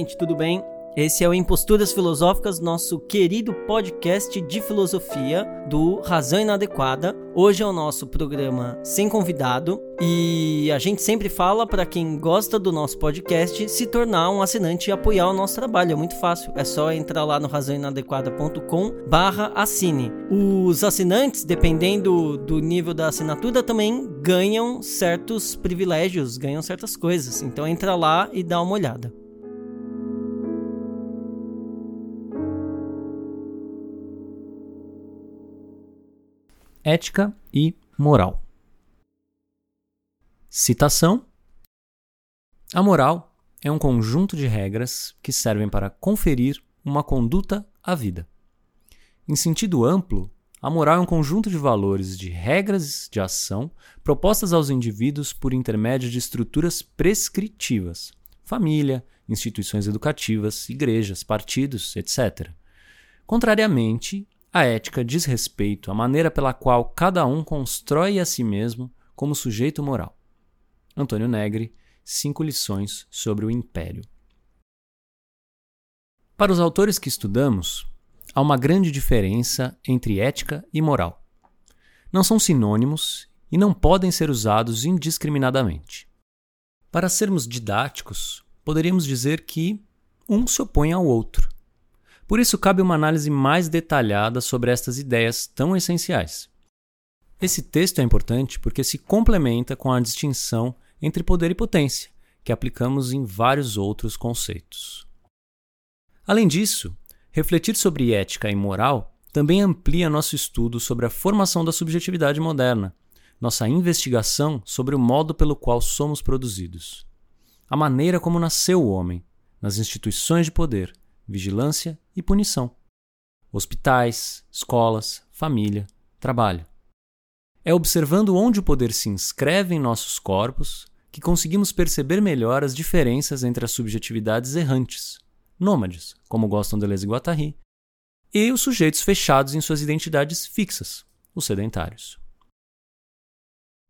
gente, tudo bem? Esse é o Imposturas Filosóficas, nosso querido podcast de filosofia do Razão Inadequada. Hoje é o nosso programa sem convidado e a gente sempre fala para quem gosta do nosso podcast se tornar um assinante e apoiar o nosso trabalho. É muito fácil, é só entrar lá no razãoinadequada.com/assine. Os assinantes, dependendo do nível da assinatura, também ganham certos privilégios, ganham certas coisas. Então entra lá e dá uma olhada. Ética e moral. Citação: A moral é um conjunto de regras que servem para conferir uma conduta à vida. Em sentido amplo, a moral é um conjunto de valores de regras de ação propostas aos indivíduos por intermédio de estruturas prescritivas, família, instituições educativas, igrejas, partidos, etc. Contrariamente a ética diz respeito à maneira pela qual cada um constrói a si mesmo como sujeito moral. Antônio Negri, Cinco lições sobre o império. Para os autores que estudamos, há uma grande diferença entre ética e moral. Não são sinônimos e não podem ser usados indiscriminadamente. Para sermos didáticos, poderíamos dizer que um se opõe ao outro por isso, cabe uma análise mais detalhada sobre estas ideias tão essenciais. Esse texto é importante porque se complementa com a distinção entre poder e potência, que aplicamos em vários outros conceitos. Além disso, refletir sobre ética e moral também amplia nosso estudo sobre a formação da subjetividade moderna, nossa investigação sobre o modo pelo qual somos produzidos, a maneira como nasceu o homem, nas instituições de poder, vigilância e punição. Hospitais, escolas, família, trabalho. É observando onde o poder se inscreve em nossos corpos que conseguimos perceber melhor as diferenças entre as subjetividades errantes, nômades, como gostam Deleuze e Guattari, e os sujeitos fechados em suas identidades fixas, os sedentários.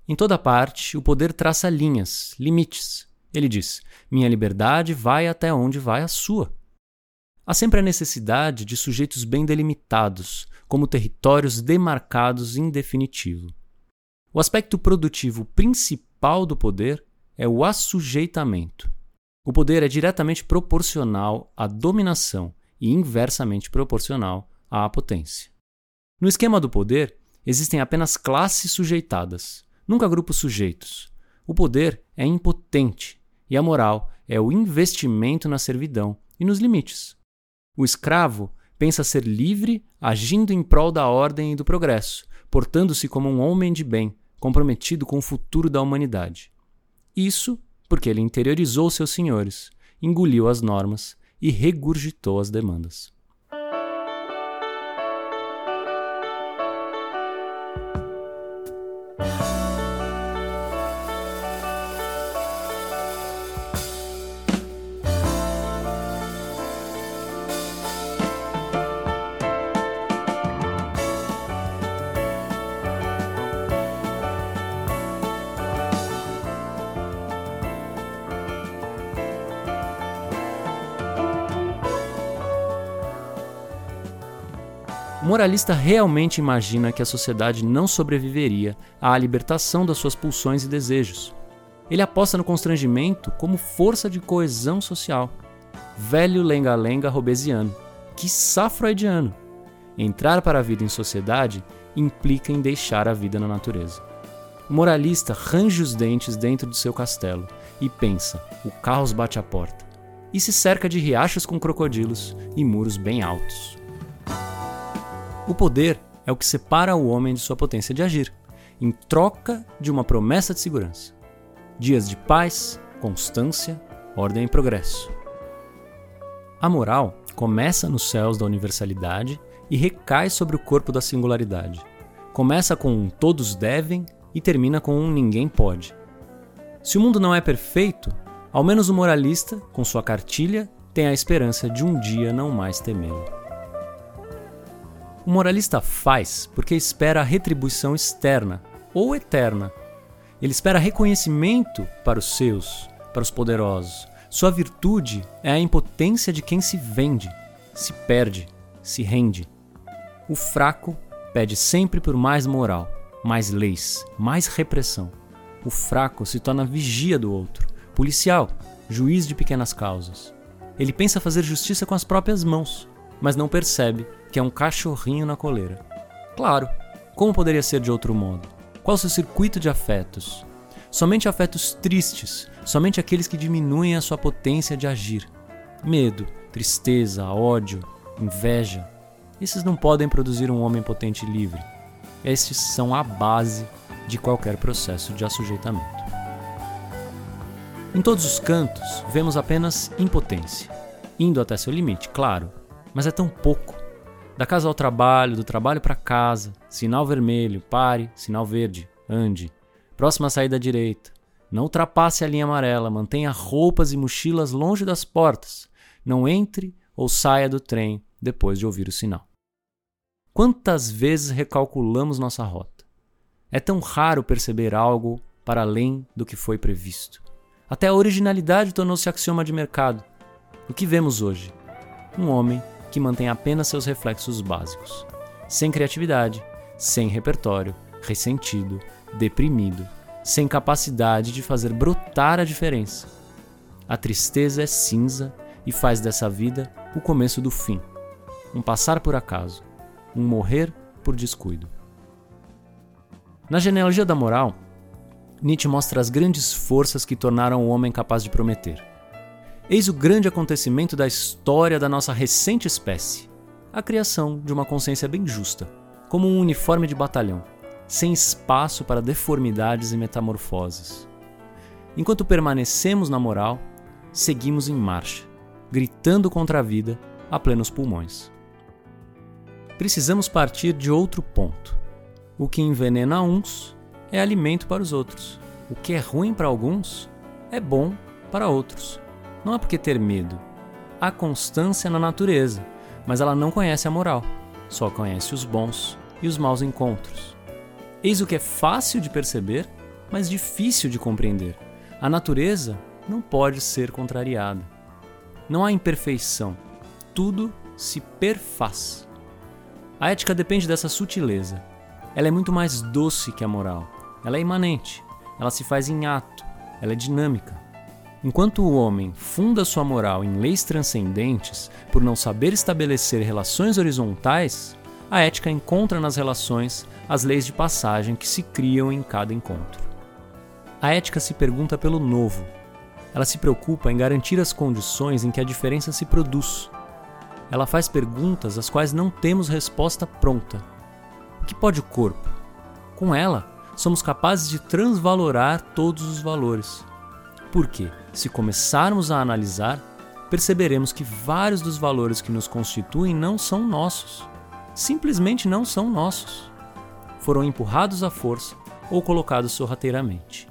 Em toda parte, o poder traça linhas, limites. Ele diz: minha liberdade vai até onde vai a sua. Há sempre a necessidade de sujeitos bem delimitados, como territórios demarcados em definitivo. O aspecto produtivo principal do poder é o assujeitamento. O poder é diretamente proporcional à dominação e inversamente proporcional à potência. No esquema do poder, existem apenas classes sujeitadas, nunca grupos sujeitos. O poder é impotente e a moral é o investimento na servidão e nos limites. O escravo pensa ser livre, agindo em prol da ordem e do progresso, portando-se como um homem de bem, comprometido com o futuro da humanidade. Isso porque ele interiorizou seus senhores, engoliu as normas e regurgitou as demandas. Moralista realmente imagina que a sociedade não sobreviveria à libertação das suas pulsões e desejos. Ele aposta no constrangimento como força de coesão social. Velho lenga-lenga robesiano, que freudiano. Entrar para a vida em sociedade implica em deixar a vida na natureza. O moralista range os dentes dentro de seu castelo e pensa: o caos bate à porta. E se cerca de riachos com crocodilos e muros bem altos. O poder é o que separa o homem de sua potência de agir, em troca de uma promessa de segurança. Dias de paz, constância, ordem e progresso. A moral começa nos céus da universalidade e recai sobre o corpo da singularidade. Começa com um todos devem e termina com um ninguém pode. Se o mundo não é perfeito, ao menos o moralista, com sua cartilha, tem a esperança de um dia não mais temê-lo. O moralista faz porque espera a retribuição externa ou eterna. Ele espera reconhecimento para os seus, para os poderosos, Sua virtude é a impotência de quem se vende, se perde, se rende. O fraco pede sempre por mais moral, mais leis, mais repressão. O fraco se torna vigia do outro, policial, juiz de pequenas causas. Ele pensa fazer justiça com as próprias mãos, mas não percebe que é um cachorrinho na coleira. Claro, como poderia ser de outro modo? Qual o seu circuito de afetos? Somente afetos tristes, somente aqueles que diminuem a sua potência de agir. Medo, tristeza, ódio, inveja. Esses não podem produzir um homem potente e livre. Estes são a base de qualquer processo de assujeitamento. Em todos os cantos, vemos apenas impotência, indo até seu limite, claro, mas é tão pouco. Da casa ao trabalho, do trabalho para casa, sinal vermelho, pare, sinal verde, ande. Próxima saída à direita. Não ultrapasse a linha amarela, mantenha roupas e mochilas longe das portas. Não entre ou saia do trem depois de ouvir o sinal. Quantas vezes recalculamos nossa rota? É tão raro perceber algo para além do que foi previsto. Até a originalidade tornou-se axioma de mercado. O que vemos hoje? Um homem que mantém apenas seus reflexos básicos, sem criatividade, sem repertório, ressentido, deprimido, sem capacidade de fazer brotar a diferença. A tristeza é cinza e faz dessa vida o começo do fim, um passar por acaso, um morrer por descuido. Na genealogia da moral, Nietzsche mostra as grandes forças que tornaram o homem capaz de prometer. Eis o grande acontecimento da história da nossa recente espécie: a criação de uma consciência bem justa, como um uniforme de batalhão, sem espaço para deformidades e metamorfoses. Enquanto permanecemos na moral, seguimos em marcha, gritando contra a vida a plenos pulmões. Precisamos partir de outro ponto. O que envenena uns é alimento para os outros. O que é ruim para alguns é bom para outros. Não há por que ter medo. Há constância na natureza, mas ela não conhece a moral, só conhece os bons e os maus encontros. Eis o que é fácil de perceber, mas difícil de compreender. A natureza não pode ser contrariada. Não há imperfeição, tudo se perfaz. A ética depende dessa sutileza. Ela é muito mais doce que a moral. Ela é imanente, ela se faz em ato, ela é dinâmica. Enquanto o homem funda sua moral em leis transcendentes por não saber estabelecer relações horizontais, a ética encontra nas relações as leis de passagem que se criam em cada encontro. A ética se pergunta pelo novo. Ela se preocupa em garantir as condições em que a diferença se produz. Ela faz perguntas às quais não temos resposta pronta. O que pode o corpo? Com ela, somos capazes de transvalorar todos os valores. Porque, se começarmos a analisar, perceberemos que vários dos valores que nos constituem não são nossos. Simplesmente não são nossos. Foram empurrados à força ou colocados sorrateiramente.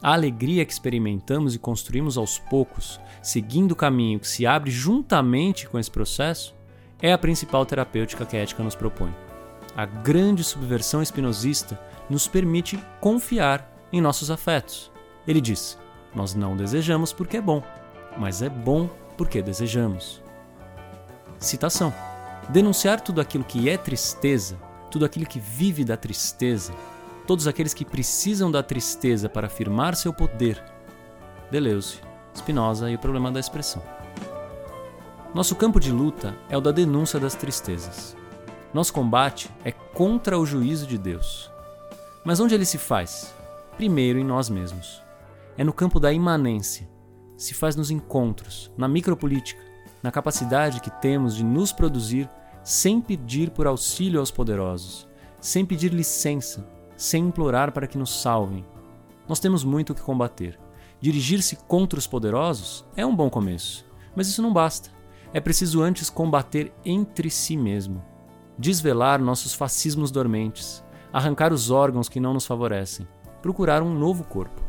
A alegria que experimentamos e construímos aos poucos, seguindo o caminho que se abre juntamente com esse processo, é a principal terapêutica que a ética nos propõe. A grande subversão espinosista nos permite confiar em nossos afetos. Ele diz: Nós não desejamos porque é bom, mas é bom porque desejamos. Citação: Denunciar tudo aquilo que é tristeza, tudo aquilo que vive da tristeza, todos aqueles que precisam da tristeza para afirmar seu poder. Deleuze, Spinoza e o problema da expressão. Nosso campo de luta é o da denúncia das tristezas. Nosso combate é contra o juízo de Deus. Mas onde ele se faz? Primeiro em nós mesmos. É no campo da imanência. Se faz nos encontros, na micropolítica, na capacidade que temos de nos produzir sem pedir por auxílio aos poderosos, sem pedir licença, sem implorar para que nos salvem. Nós temos muito o que combater. Dirigir-se contra os poderosos é um bom começo, mas isso não basta. É preciso antes combater entre si mesmo, desvelar nossos fascismos dormentes, arrancar os órgãos que não nos favorecem, procurar um novo corpo.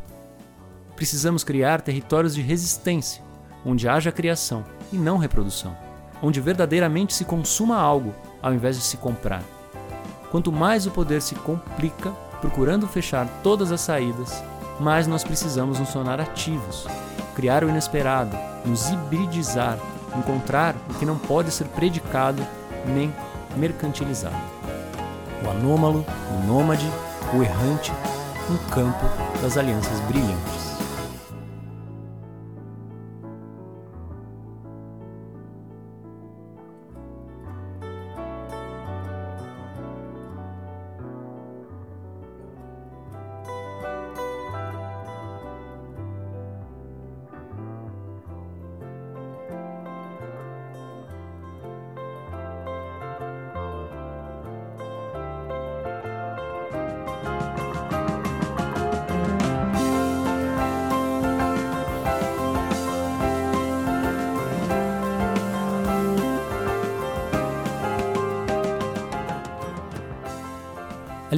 Precisamos criar territórios de resistência, onde haja criação e não reprodução, onde verdadeiramente se consuma algo ao invés de se comprar. Quanto mais o poder se complica, procurando fechar todas as saídas, mais nós precisamos nos tornar ativos, criar o inesperado, nos hibridizar, encontrar o que não pode ser predicado nem mercantilizado. O anômalo, o nômade, o errante, um campo das alianças brilhantes.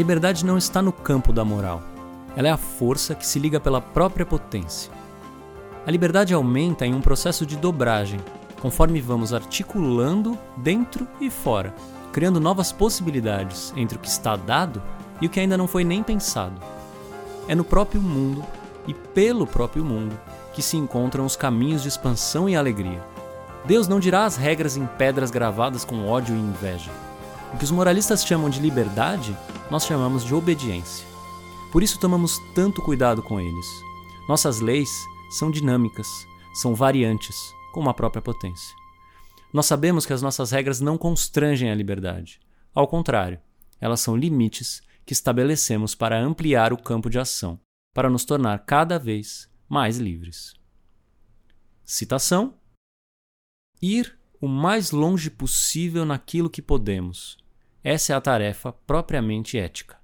Liberdade não está no campo da moral. Ela é a força que se liga pela própria potência. A liberdade aumenta em um processo de dobragem, conforme vamos articulando dentro e fora, criando novas possibilidades entre o que está dado e o que ainda não foi nem pensado. É no próprio mundo e pelo próprio mundo que se encontram os caminhos de expansão e alegria. Deus não dirá as regras em pedras gravadas com ódio e inveja. O que os moralistas chamam de liberdade nós chamamos de obediência. Por isso tomamos tanto cuidado com eles. Nossas leis são dinâmicas, são variantes, como a própria potência. Nós sabemos que as nossas regras não constrangem a liberdade. Ao contrário, elas são limites que estabelecemos para ampliar o campo de ação, para nos tornar cada vez mais livres. Citação: Ir o mais longe possível naquilo que podemos, essa é a tarefa propriamente ética.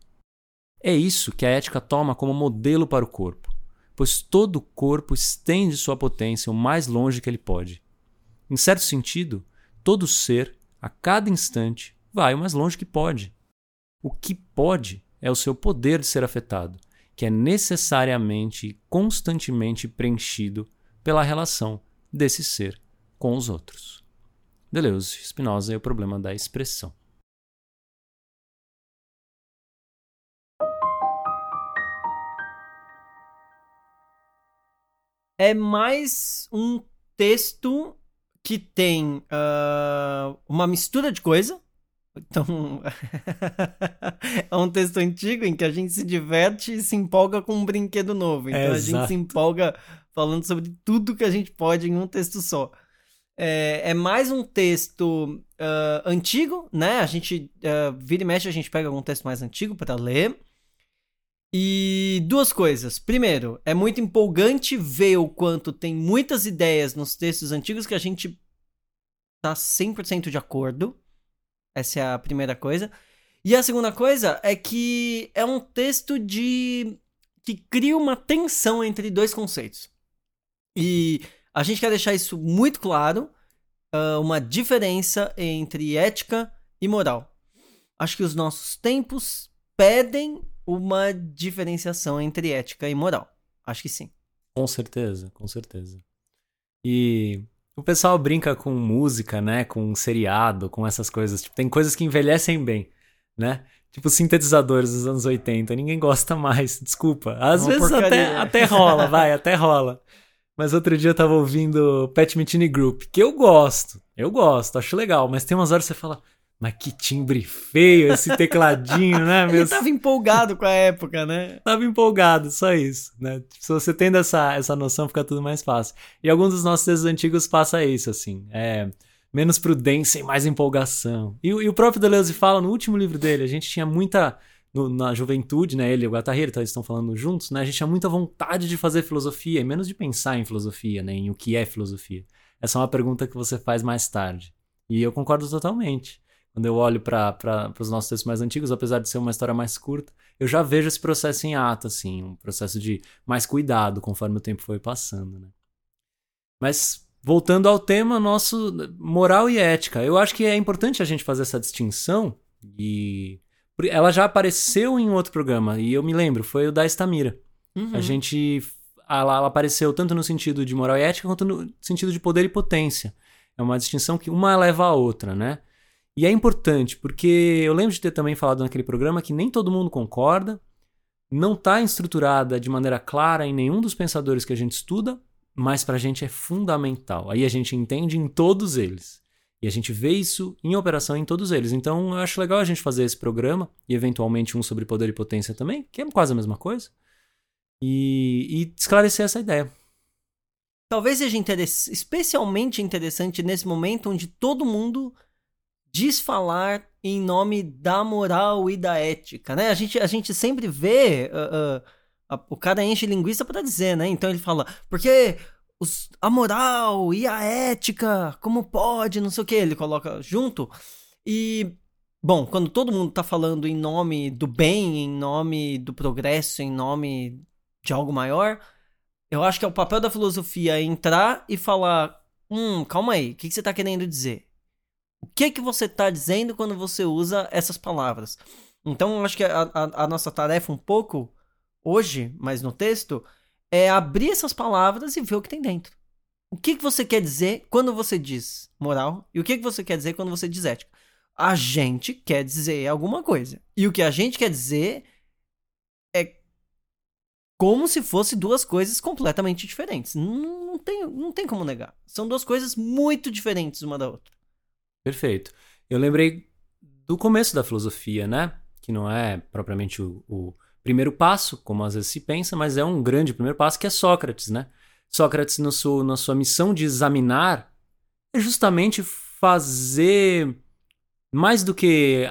É isso que a ética toma como modelo para o corpo, pois todo corpo estende sua potência o mais longe que ele pode. Em certo sentido, todo ser, a cada instante, vai o mais longe que pode. O que pode é o seu poder de ser afetado, que é necessariamente e constantemente preenchido pela relação desse ser com os outros. Deleuze, Spinoza e o problema da expressão. É mais um texto que tem uh, uma mistura de coisa. Então, é um texto antigo em que a gente se diverte e se empolga com um brinquedo novo. Então, é, a gente se empolga falando sobre tudo que a gente pode em um texto só. É, é mais um texto uh, antigo, né? A gente uh, vira e mexe, a gente pega algum texto mais antigo para ler. E duas coisas. Primeiro, é muito empolgante ver o quanto tem muitas ideias nos textos antigos que a gente tá 100% de acordo. Essa é a primeira coisa. E a segunda coisa é que é um texto de que cria uma tensão entre dois conceitos. E a gente quer deixar isso muito claro, uh, uma diferença entre ética e moral. Acho que os nossos tempos pedem uma diferenciação entre ética e moral. Acho que sim. Com certeza, com certeza. E o pessoal brinca com música, né? Com seriado, com essas coisas. Tipo, tem coisas que envelhecem bem, né? Tipo, sintetizadores dos anos 80. Ninguém gosta mais, desculpa. Às Uma vezes até, até rola, vai, até rola. Mas outro dia eu tava ouvindo Pat Metheny Group, que eu gosto. Eu gosto, acho legal. Mas tem umas horas que você fala, mas que timbre feio esse tecladinho, né? Ele tava empolgado com a época, né? Tava empolgado, só isso, né? Se você tendo essa, essa noção, fica tudo mais fácil. E alguns dos nossos textos antigos passa isso, assim. É menos prudência e mais empolgação. E, e o próprio Deleuze fala no último livro dele, a gente tinha muita... No, na juventude, né? Ele e o Gatarreiro, então eles estão falando juntos, né? A gente tinha muita vontade de fazer filosofia e menos de pensar em filosofia, né? Em o que é filosofia. Essa é uma pergunta que você faz mais tarde. E eu concordo totalmente quando eu olho para os nossos textos mais antigos, apesar de ser uma história mais curta, eu já vejo esse processo em ato, assim, um processo de mais cuidado conforme o tempo foi passando, né? Mas voltando ao tema nosso moral e ética, eu acho que é importante a gente fazer essa distinção e ela já apareceu em outro programa e eu me lembro, foi o da Estamira. Uhum. A gente ela, ela apareceu tanto no sentido de moral e ética quanto no sentido de poder e potência. É uma distinção que uma leva a outra, né? E é importante, porque eu lembro de ter também falado naquele programa que nem todo mundo concorda, não está estruturada de maneira clara em nenhum dos pensadores que a gente estuda, mas para a gente é fundamental. Aí a gente entende em todos eles. E a gente vê isso em operação em todos eles. Então eu acho legal a gente fazer esse programa, e eventualmente um sobre poder e potência também, que é quase a mesma coisa, e, e esclarecer essa ideia. Talvez seja especialmente interessante nesse momento onde todo mundo diz falar em nome da moral e da ética, né? A gente, a gente sempre vê. Uh, uh, o cara enche linguiça para dizer, né? Então ele fala, porque os, a moral e a ética, como pode, não sei o que, ele coloca junto. E, bom, quando todo mundo tá falando em nome do bem, em nome do progresso, em nome de algo maior, eu acho que é o papel da filosofia entrar e falar: hum, calma aí, o que, que você tá querendo dizer? O que que você tá dizendo quando você usa essas palavras? Então, eu acho que a, a, a nossa tarefa um pouco hoje, mas no texto, é abrir essas palavras e ver o que tem dentro. O que, que você quer dizer quando você diz moral e o que, que você quer dizer quando você diz ética? A gente quer dizer alguma coisa. E o que a gente quer dizer é como se fosse duas coisas completamente diferentes. Não, tem, não tem como negar. São duas coisas muito diferentes uma da outra. Perfeito. Eu lembrei do começo da filosofia, né? Que não é propriamente o, o primeiro passo, como às vezes se pensa, mas é um grande primeiro passo que é Sócrates, né? Sócrates, no seu, na sua missão de examinar, é justamente fazer mais do que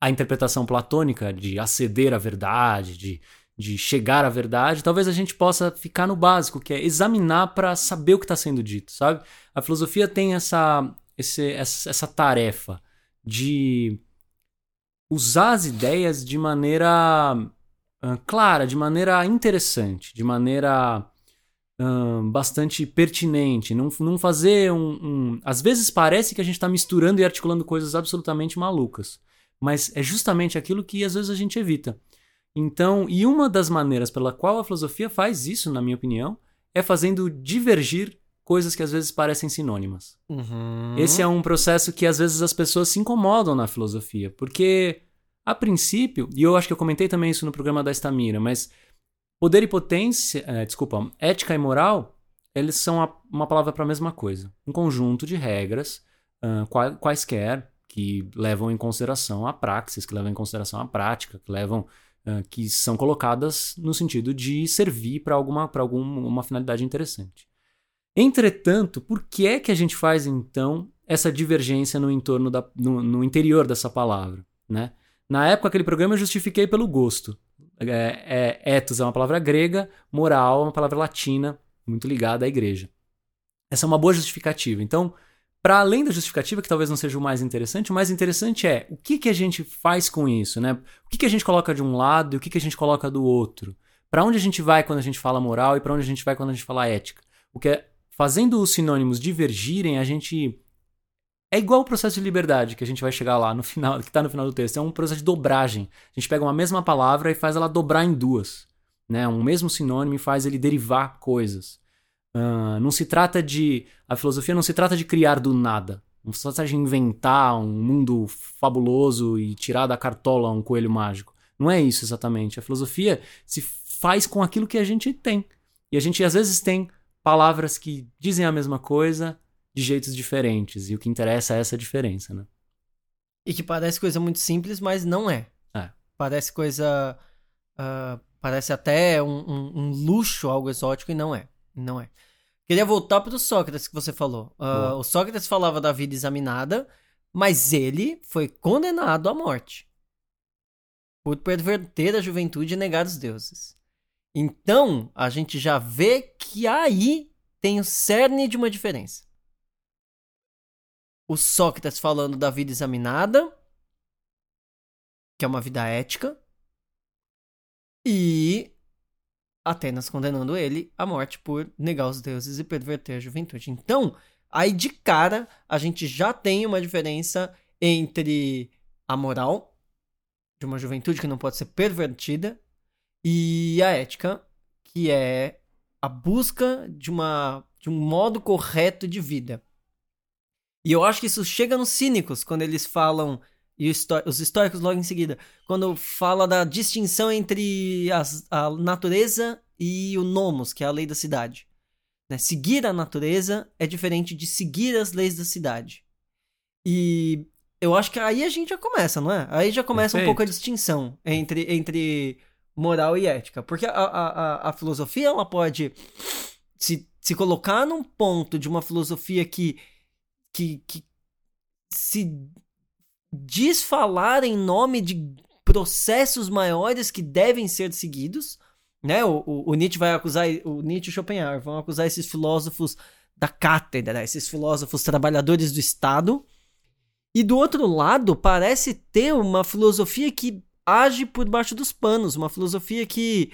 a interpretação platônica de aceder à verdade, de, de chegar à verdade, talvez a gente possa ficar no básico, que é examinar para saber o que está sendo dito, sabe? A filosofia tem essa, esse, essa, essa tarefa de usar as ideias de maneira uh, clara, de maneira interessante, de maneira uh, bastante pertinente. Não, não fazer um, um. Às vezes parece que a gente está misturando e articulando coisas absolutamente malucas. Mas é justamente aquilo que às vezes a gente evita. Então, e uma das maneiras pela qual a filosofia faz isso, na minha opinião, é fazendo divergir coisas que às vezes parecem sinônimas. Uhum. Esse é um processo que às vezes as pessoas se incomodam na filosofia, porque a princípio, e eu acho que eu comentei também isso no programa da Estamira, mas poder e potência, é, desculpa, ética e moral, eles são a, uma palavra para a mesma coisa. Um conjunto de regras, uh, quaisquer, que levam em consideração a praxis, que levam em consideração a prática, que levam uh, que são colocadas no sentido de servir para alguma para alguma finalidade interessante. Entretanto, por que é que a gente faz então essa divergência no entorno da, no, no interior dessa palavra, né? Na época, aquele programa eu justifiquei pelo gosto. É, é, ethos é uma palavra grega, moral é uma palavra latina, muito ligada à igreja. Essa é uma boa justificativa. Então, para além da justificativa, que talvez não seja o mais interessante, o mais interessante é o que, que a gente faz com isso, né? O que, que a gente coloca de um lado e o que, que a gente coloca do outro. Para onde a gente vai quando a gente fala moral e para onde a gente vai quando a gente fala ética. O que é, fazendo os sinônimos divergirem, a gente é igual o processo de liberdade que a gente vai chegar lá no final, que está no final do texto. É um processo de dobragem. A gente pega uma mesma palavra e faz ela dobrar em duas. Né? Um mesmo sinônimo e faz ele derivar coisas. Uh, não se trata de. A filosofia não se trata de criar do nada. Não se trata de inventar um mundo fabuloso e tirar da cartola um coelho mágico. Não é isso exatamente. A filosofia se faz com aquilo que a gente tem. E a gente às vezes tem palavras que dizem a mesma coisa, de jeitos diferentes. E o que interessa é essa diferença, né? E que parece coisa muito simples, mas não é. É. Parece coisa. Uh, parece até um, um, um, luxo, algo exótico, e não é. Não é. Queria voltar para o Sócrates que você falou. Uh, o Sócrates falava da vida examinada, mas ele foi condenado à morte por perverter a juventude e negar os deuses. Então, a gente já vê que aí tem o cerne de uma diferença o Sócrates falando da vida examinada, que é uma vida ética, e Atenas condenando ele à morte por negar os deuses e perverter a juventude. Então, aí de cara, a gente já tem uma diferença entre a moral de uma juventude que não pode ser pervertida e a ética, que é a busca de, uma, de um modo correto de vida. E eu acho que isso chega nos cínicos quando eles falam, e os históricos logo em seguida, quando fala da distinção entre as, a natureza e o nomos, que é a lei da cidade. Né? Seguir a natureza é diferente de seguir as leis da cidade. E eu acho que aí a gente já começa, não é? Aí já começa Perfeito. um pouco a distinção entre, entre moral e ética. Porque a, a, a, filosofia, ela pode se, se colocar num ponto de uma filosofia que, que, que se diz falar em nome de processos maiores que devem ser seguidos, né? O, o, o Nietzsche vai acusar, o Nietzsche e Schopenhauer vão acusar esses filósofos da cátedra, esses filósofos trabalhadores do Estado. E do outro lado, parece ter uma filosofia que age por baixo dos panos, uma filosofia que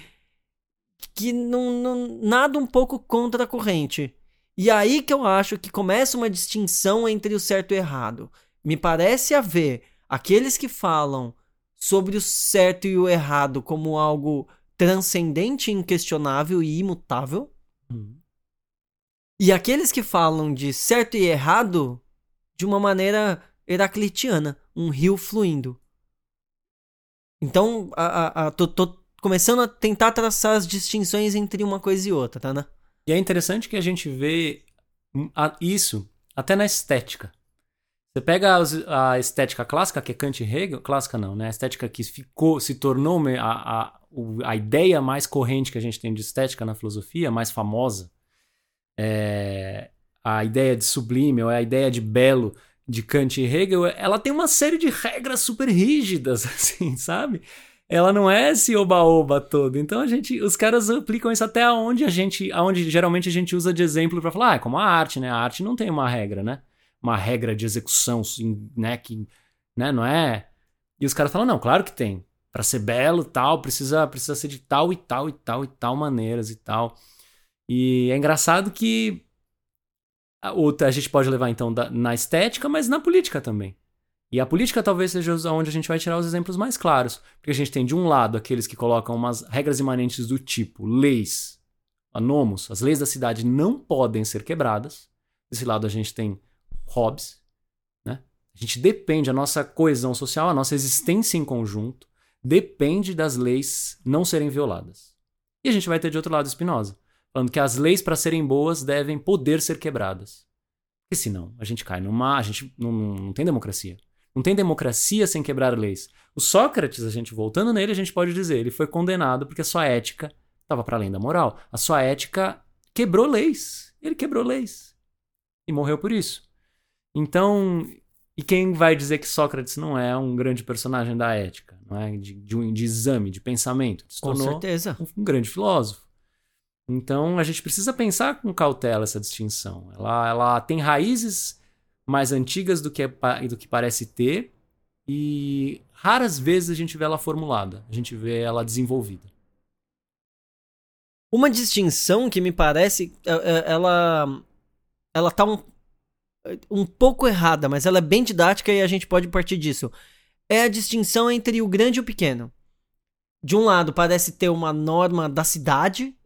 que não, não nada um pouco contra a corrente. E aí que eu acho que começa uma distinção entre o certo e o errado. Me parece haver aqueles que falam sobre o certo e o errado como algo transcendente, inquestionável e imutável. Uhum. E aqueles que falam de certo e errado de uma maneira heraclitiana, um rio fluindo. Então, a, a, a, tô, tô, começando a tentar traçar as distinções entre uma coisa e outra, tá, né? E é interessante que a gente vê isso até na estética. Você pega a estética clássica, que é Kant e Hegel, clássica não, né? A estética que ficou, se tornou a, a, a ideia mais corrente que a gente tem de estética na filosofia, mais famosa, é a ideia de sublime ou a ideia de belo de Kant e Hegel, ela tem uma série de regras super rígidas, assim, sabe? Ela não é esse oba-oba todo. Então a gente, os caras aplicam isso até aonde a gente, aonde geralmente a gente usa de exemplo para falar, ah, é como a arte, né? A arte não tem uma regra, né? uma regra de execução, né, que, né, não é? E os caras falam, não, claro que tem. Para ser belo, tal, precisa precisa ser de tal e tal e tal e tal maneiras e tal. E é engraçado que a, gente pode levar então na estética, mas na política também. E a política talvez seja onde a gente vai tirar os exemplos mais claros. Porque a gente tem, de um lado, aqueles que colocam umas regras imanentes do tipo leis, anomos, as leis da cidade não podem ser quebradas. Desse lado a gente tem Hobbes. Né? A gente depende, a nossa coesão social, a nossa existência em conjunto, depende das leis não serem violadas. E a gente vai ter de outro lado Spinoza, falando que as leis, para serem boas, devem poder ser quebradas. Porque senão a gente cai numa. A gente não, não, não tem democracia. Não tem democracia sem quebrar leis. O Sócrates, a gente voltando nele, a gente pode dizer, ele foi condenado porque a sua ética estava para além da moral. A sua ética quebrou leis. Ele quebrou leis. E morreu por isso. Então, e quem vai dizer que Sócrates não é um grande personagem da ética, não é? De, de, um, de exame, de pensamento. Se com certeza. Um, um, grande filósofo. Então, a gente precisa pensar com cautela essa distinção. Ela, ela tem raízes mais antigas do que, é, do que parece ter e raras vezes a gente vê ela formulada, a gente vê ela desenvolvida. Uma distinção que me parece, é, é, ela, ela tá um, um pouco errada, mas ela é bem didática e a gente pode partir disso. É a distinção entre o grande e o pequeno. De um lado parece ter uma norma da cidade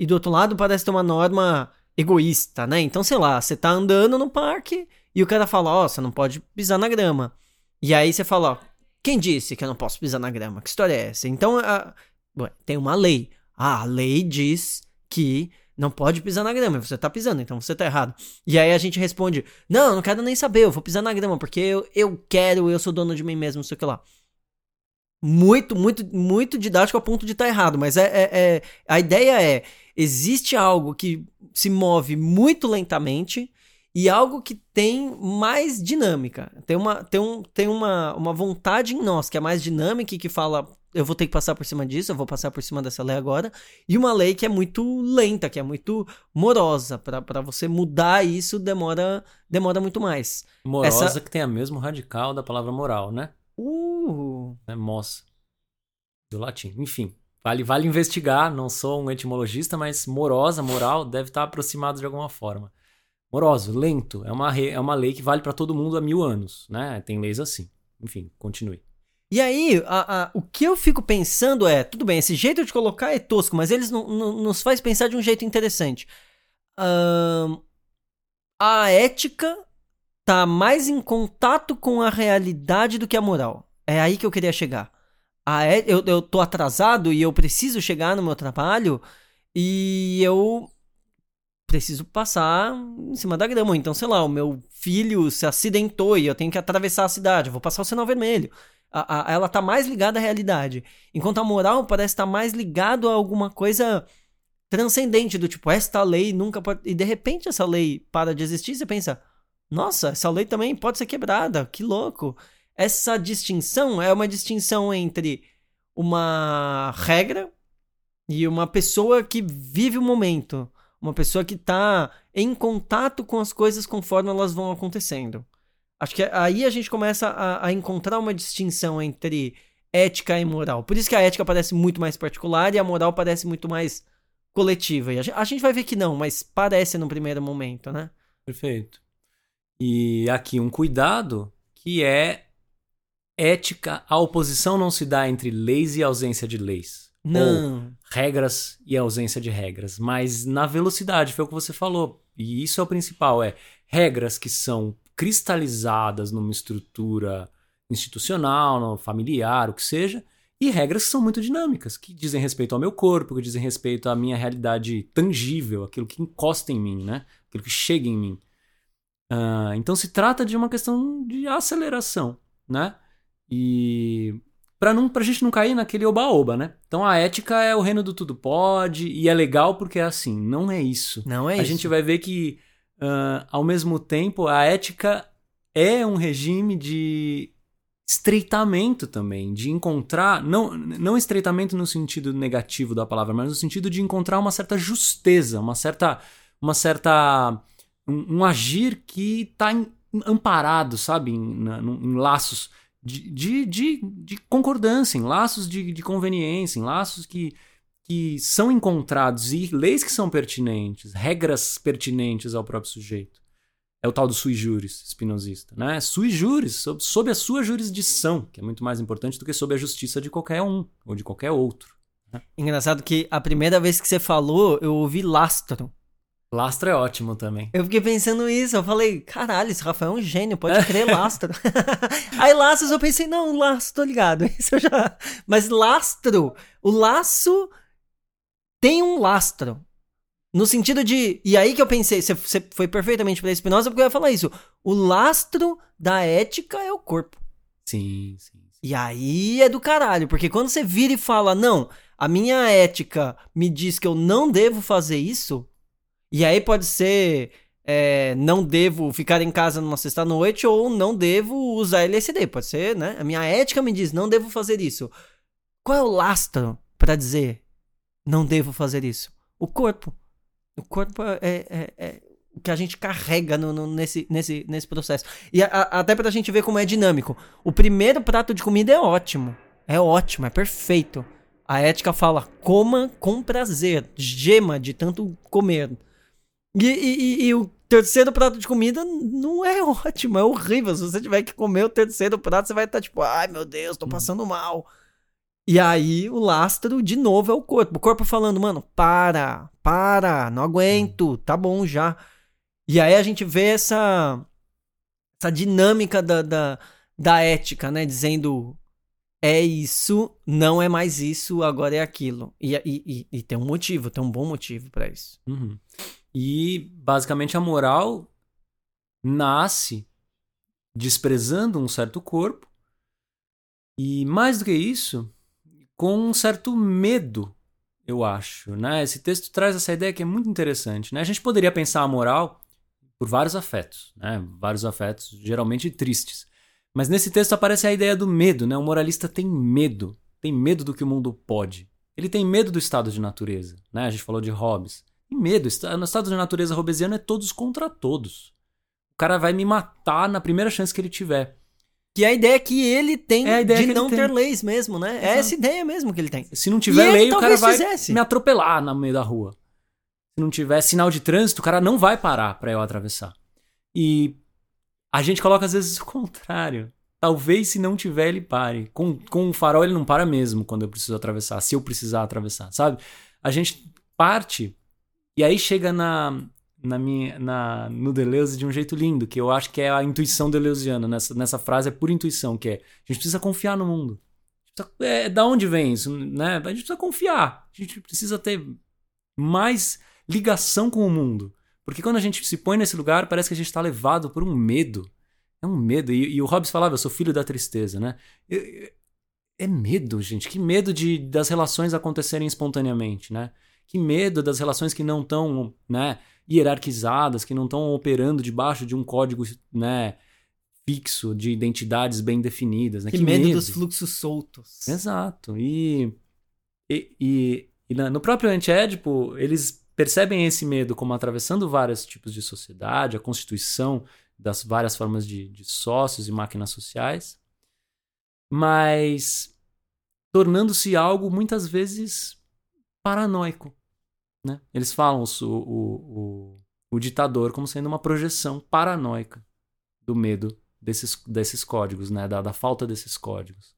e do outro lado parece ter uma norma egoísta, né? Então, sei lá, você tá andando no parque e o cara fala: Ó, oh, você não pode pisar na grama. E aí você fala: Ó, quem disse que eu não posso pisar na grama? Que história é essa? Então, a... Ué, tem uma lei. Ah, a lei diz que não pode pisar na grama, você tá pisando, então você tá errado. E aí a gente responde: Não, não quero nem saber, eu vou pisar na grama, porque eu, eu quero, eu sou dono de mim mesmo, não sei o que lá. Muito, muito, muito didático ao ponto de estar tá errado, mas é, é, é, a ideia é: existe algo que se move muito lentamente e algo que tem mais dinâmica. Tem uma, tem um, tem uma, uma vontade em nós que é mais dinâmica e que fala, eu vou ter que passar por cima disso, eu vou passar por cima dessa lei agora. E uma lei que é muito lenta, que é muito morosa. para você mudar isso demora, demora muito mais. Morosa Essa... que tem a mesmo radical da palavra moral, né? Uh! É moça. Do latim. Enfim, vale, vale investigar. Não sou um etimologista, mas morosa, moral, deve estar aproximado de alguma forma. Moroso, lento, é uma, é uma lei que vale para todo mundo há mil anos, né? Tem leis assim. Enfim, continue. E aí, a, a, o que eu fico pensando é, tudo bem, esse jeito de colocar é tosco, mas eles nos faz pensar de um jeito interessante. A ética tá mais em contato com a realidade do que a moral. É aí que eu queria chegar. A é, eu, eu tô atrasado e eu preciso chegar no meu trabalho e eu preciso passar em cima da grama. Então, sei lá, o meu filho se acidentou e eu tenho que atravessar a cidade, eu vou passar o sinal vermelho. A, a, ela tá mais ligada à realidade. Enquanto a moral parece estar tá mais ligado a alguma coisa transcendente, do tipo, esta lei nunca pode. E de repente essa lei para de existir, você pensa, nossa, essa lei também pode ser quebrada, que louco. Essa distinção é uma distinção entre uma regra e uma pessoa que vive o momento. Uma pessoa que está em contato com as coisas conforme elas vão acontecendo. Acho que aí a gente começa a, a, encontrar uma distinção entre ética e moral. Por isso que a ética parece muito mais particular e a moral parece muito mais coletiva. E a a gente vai ver que não, mas parece no primeiro momento, né? Perfeito. E aqui um cuidado que é ética, a oposição não se dá entre leis e ausência de leis. Não. Ou regras e ausência de regras, mas na velocidade, foi o que você falou. E isso é o principal, é regras que são cristalizadas numa estrutura institucional, familiar, o que seja, e regras que são muito dinâmicas, que dizem respeito ao meu corpo, que dizem respeito à minha realidade tangível, aquilo que encosta em mim, né? Aquilo que chega em mim. Uh, então se trata de uma questão de aceleração, né? E para não pra gente não cair naquele oba-oba, né? Então a ética é o reino do tudo pode e é legal porque é assim, não é isso. Não é a isso. A gente vai ver que uh, ao mesmo tempo a ética é um regime de estreitamento também, de encontrar, não, não estreitamento no sentido negativo da palavra, mas no sentido de encontrar uma certa justeza, uma certa uma certa um, um agir que está amparado, sabe, em, em laços de, de, de, concordância, em laços de, de conveniência, em laços que, que são encontrados e leis que são pertinentes, regras pertinentes ao próprio sujeito. É o tal do sui juris espinosista, né? Sui juris, sob, sob a sua jurisdição, que é muito mais importante do que sob a justiça de qualquer um ou de qualquer outro. Né? Engraçado que a primeira vez que você falou, eu ouvi lastro. Lastro é ótimo também. Eu fiquei pensando isso, eu falei, caralho, esse Rafael é um gênio, pode crer lastro. Aí lastros eu pensei, não, laço, tô ligado. Isso eu já. Mas lastro, o laço tem um lastro. No sentido de. E aí que eu pensei, você, você foi perfeitamente pra Espinosa, porque eu ia falar isso. O lastro da ética é o corpo. Sim, sim, sim. E aí é do caralho, porque quando você vira e fala, não, a minha ética me diz que eu não devo fazer isso, e aí pode ser é, não devo ficar em casa numa sexta-noite ou não devo usar LSD. Pode ser, né? A minha ética me diz não devo fazer isso. Qual é o lastro para dizer não devo fazer isso? O corpo. O corpo é, é, é o que a gente carrega no, no, nesse, nesse, nesse processo. E a, a, até pra gente ver como é dinâmico. O primeiro prato de comida é ótimo. É ótimo, é perfeito. A ética fala: coma com prazer, gema de tanto comer. E, e, e, o terceiro prato de comida não é ótimo, é horrível. Se você tiver que comer o terceiro prato, você vai estar tipo, ai meu Deus, tô passando mal. E aí o lastro, de novo, é o corpo. O corpo falando, mano, para, para, não aguento, tá bom já. E aí a gente vê essa, essa dinâmica da, da, da ética, né? Dizendo, é isso, não é mais isso, agora é aquilo. E, e, e, e tem um motivo, tem um bom motivo para isso. Uhum. E basicamente a moral nasce desprezando um certo corpo e mais do que isso, com um certo medo, eu acho, né? Esse texto traz essa ideia que é muito interessante, né? A gente poderia pensar a moral por vários afetos, né? Vários afetos geralmente tristes. Mas nesse texto aparece a ideia do medo, né? O moralista tem medo, tem medo do que o mundo pode. Ele tem medo do estado de natureza, né? A gente falou de Hobbes. Tem medo. No estado de natureza robesiano é todos contra todos. O cara vai me matar na primeira chance que ele tiver. Que é a ideia que ele tem é de não ter tem. leis mesmo, né? Exato. É essa ideia mesmo que ele tem. Se não tiver e lei, o cara vai fizesse. me atropelar no meio da rua. Se não tiver sinal de trânsito, o cara não vai parar para eu atravessar. E a gente coloca às vezes o contrário. Talvez se não tiver, ele pare. Com, com o farol, ele não para mesmo quando eu preciso atravessar, se eu precisar atravessar, sabe? A gente parte e aí chega na, na minha, na, no Deleuze de um jeito lindo, que eu acho que é a intuição deleuziana. Nessa, nessa frase é pura intuição, que é a gente precisa confiar no mundo. Precisa, é, da onde vem isso? Né? A gente precisa confiar. A gente precisa ter mais ligação com o mundo. Porque quando a gente se põe nesse lugar, parece que a gente está levado por um medo. É um medo. E, e o Hobbes falava, eu sou filho da tristeza, né? é medo, gente. Que medo de das relações acontecerem espontaneamente, né? Que medo das relações que não estão, né, hierarquizadas, que não estão operando debaixo de um código, né, fixo de identidades bem definidas. Né? Que, que medo, medo, dos fluxos soltos. Exato. E, e, e, e no próprio Antiédipo, eles percebem esse medo como atravessando vários tipos de sociedade, a constituição das várias formas de, de sócios e máquinas sociais, mas tornando-se algo muitas vezes paranoico. Né? Eles falam o, o, o, o ditador como sendo uma projeção paranoica do medo desses, desses códigos, né? da, da falta desses códigos.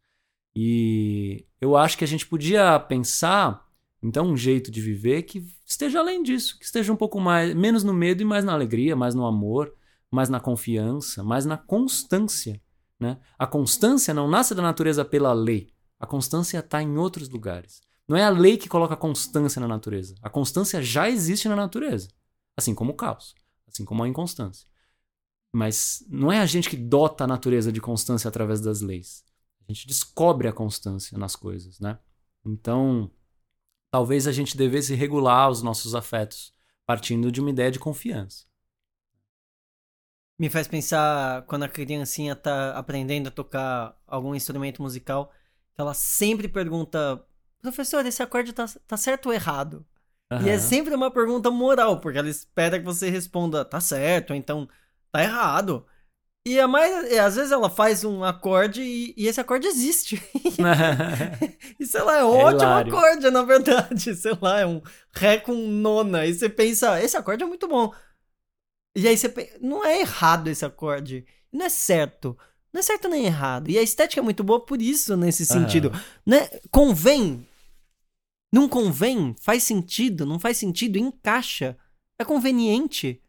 E eu acho que a gente podia pensar, então, um jeito de viver que esteja além disso, que esteja um pouco mais, menos no medo e mais na alegria, mais no amor, mais na confiança, mais na constância. Né? A constância não nasce da natureza pela lei, a constância está em outros lugares. Não é a lei que coloca a constância na natureza. A constância já existe na natureza. Assim como o caos. Assim como a inconstância. Mas não é a gente que dota a natureza de constância através das leis. A gente descobre a constância nas coisas, né? Então, talvez a gente devesse regular os nossos afetos partindo de uma ideia de confiança. Me faz pensar quando a criancinha tá aprendendo a tocar algum instrumento musical, ela sempre pergunta: professor, esse acorde tá, tá certo ou errado? Uhum. E é sempre uma pergunta moral, porque ela espera que você responda: tá certo, ou então tá errado. E a mais, às vezes ela faz um acorde e, e esse acorde existe. e sei lá, é, é ótimo hilário. acorde, na verdade. Sei lá, é um Ré com nona. E você pensa, esse acorde é muito bom. E aí você pensa, não é errado esse acorde. Não é certo. Não é certo nem errado. E a estética é muito boa por isso, nesse sentido. Uhum. Né? Convém. Não convém? Faz sentido? Não faz sentido? Encaixa. É conveniente.